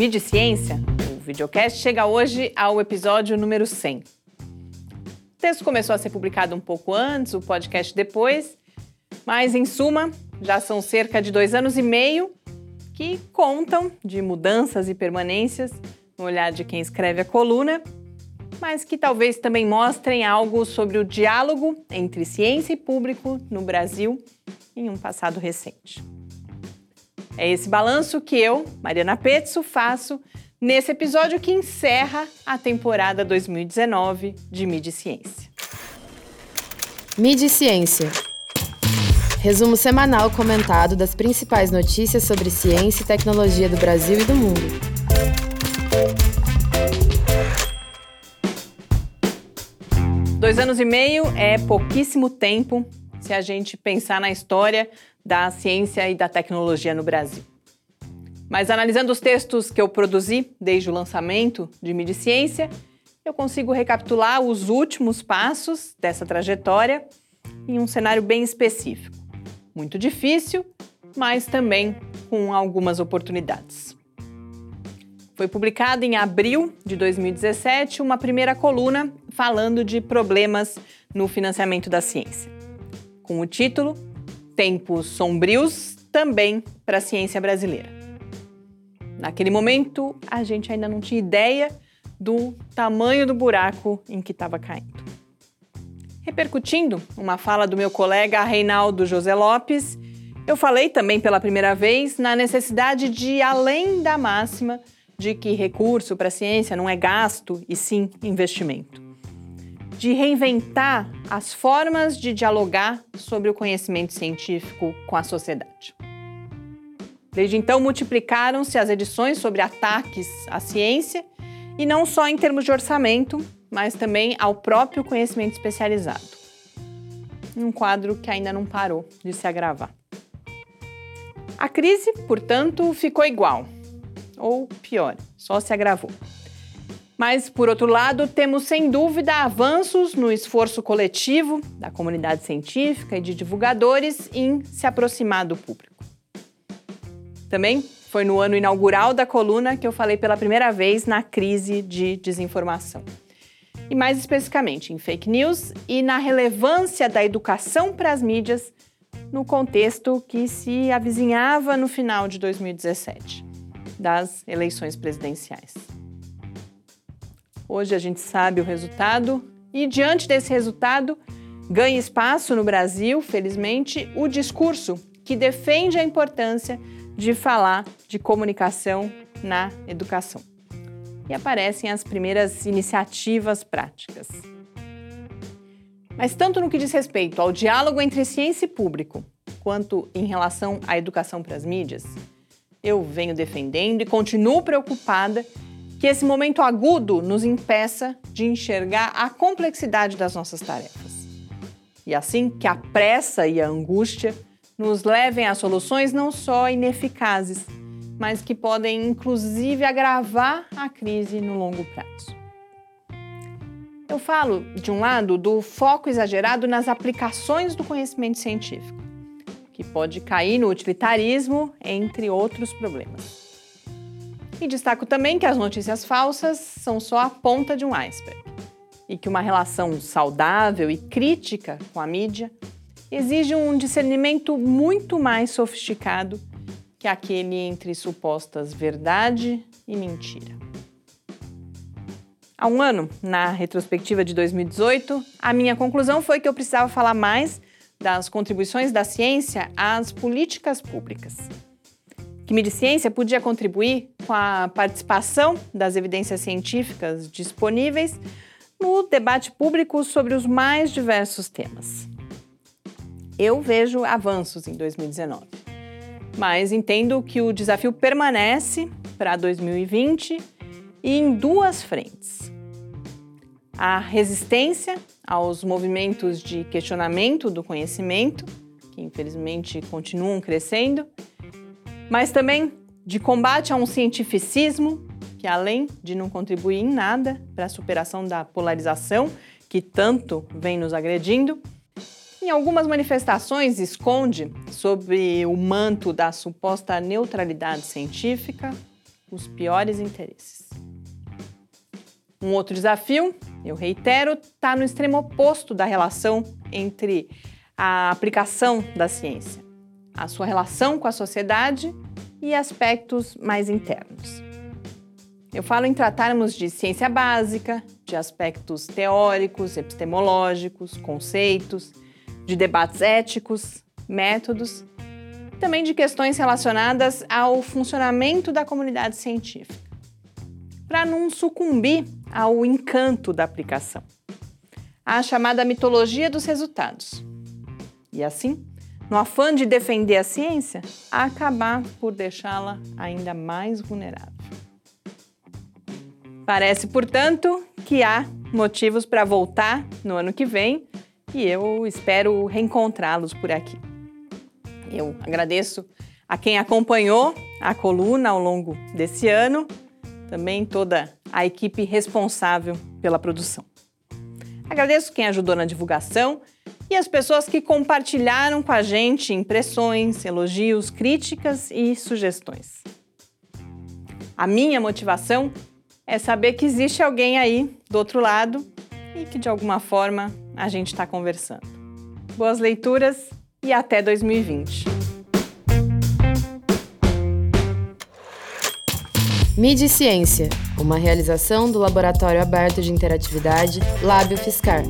Mídia Ciência, o videocast chega hoje ao episódio número 100. O texto começou a ser publicado um pouco antes, o podcast depois, mas em suma, já são cerca de dois anos e meio que contam de mudanças e permanências no olhar de quem escreve a coluna, mas que talvez também mostrem algo sobre o diálogo entre ciência e público no Brasil em um passado recente. É esse balanço que eu, Mariana Petzo, faço nesse episódio que encerra a temporada 2019 de Mídia e Ciência. Mídia e Ciência. Resumo semanal comentado das principais notícias sobre ciência e tecnologia do Brasil e do mundo. Dois anos e meio é pouquíssimo tempo se a gente pensar na história da ciência e da tecnologia no Brasil. Mas analisando os textos que eu produzi desde o lançamento de Mídia Ciência, eu consigo recapitular os últimos passos dessa trajetória em um cenário bem específico. Muito difícil, mas também com algumas oportunidades. Foi publicada em abril de 2017 uma primeira coluna falando de problemas no financiamento da ciência, com o título tempos sombrios também para a ciência brasileira. Naquele momento, a gente ainda não tinha ideia do tamanho do buraco em que estava caindo. Repercutindo uma fala do meu colega Reinaldo José Lopes, eu falei também pela primeira vez na necessidade de além da máxima de que recurso para a ciência não é gasto e sim investimento de reinventar as formas de dialogar sobre o conhecimento científico com a sociedade. Desde então, multiplicaram-se as edições sobre ataques à ciência, e não só em termos de orçamento, mas também ao próprio conhecimento especializado. Um quadro que ainda não parou de se agravar. A crise, portanto, ficou igual, ou pior, só se agravou. Mas, por outro lado, temos sem dúvida avanços no esforço coletivo da comunidade científica e de divulgadores em se aproximar do público. Também foi no ano inaugural da coluna que eu falei pela primeira vez na crise de desinformação. E mais especificamente em fake news e na relevância da educação para as mídias no contexto que se avizinhava no final de 2017, das eleições presidenciais. Hoje a gente sabe o resultado e, diante desse resultado, ganha espaço no Brasil, felizmente, o discurso que defende a importância de falar de comunicação na educação. E aparecem as primeiras iniciativas práticas. Mas, tanto no que diz respeito ao diálogo entre ciência e público, quanto em relação à educação para as mídias, eu venho defendendo e continuo preocupada que esse momento agudo nos impeça de enxergar a complexidade das nossas tarefas. E assim que a pressa e a angústia nos levem a soluções não só ineficazes, mas que podem inclusive agravar a crise no longo prazo. Eu falo, de um lado, do foco exagerado nas aplicações do conhecimento científico, que pode cair no utilitarismo, entre outros problemas. E destaco também que as notícias falsas são só a ponta de um iceberg e que uma relação saudável e crítica com a mídia exige um discernimento muito mais sofisticado que aquele entre supostas verdade e mentira. Há um ano, na retrospectiva de 2018, a minha conclusão foi que eu precisava falar mais das contribuições da ciência às políticas públicas que Mediciência podia contribuir com a participação das evidências científicas disponíveis no debate público sobre os mais diversos temas. Eu vejo avanços em 2019, mas entendo que o desafio permanece para 2020 e em duas frentes. A resistência aos movimentos de questionamento do conhecimento, que infelizmente continuam crescendo, mas também de combate a um cientificismo que, além de não contribuir em nada para a superação da polarização que tanto vem nos agredindo, em algumas manifestações esconde, sob o manto da suposta neutralidade científica, os piores interesses. Um outro desafio, eu reitero, está no extremo oposto da relação entre a aplicação da ciência, a sua relação com a sociedade e aspectos mais internos. Eu falo em tratarmos de ciência básica, de aspectos teóricos, epistemológicos, conceitos, de debates éticos, métodos, também de questões relacionadas ao funcionamento da comunidade científica, para não sucumbir ao encanto da aplicação, a chamada mitologia dos resultados. E assim, no afã de defender a ciência, acabar por deixá-la ainda mais vulnerável. Parece, portanto, que há motivos para voltar no ano que vem e eu espero reencontrá-los por aqui. Eu agradeço a quem acompanhou a coluna ao longo desse ano, também toda a equipe responsável pela produção. Agradeço quem ajudou na divulgação e as pessoas que compartilharam com a gente impressões, elogios, críticas e sugestões. A minha motivação é saber que existe alguém aí do outro lado e que de alguma forma a gente está conversando. Boas leituras e até 2020. Mídia Ciência, uma realização do Laboratório Aberto de Interatividade Lábio Fiscar.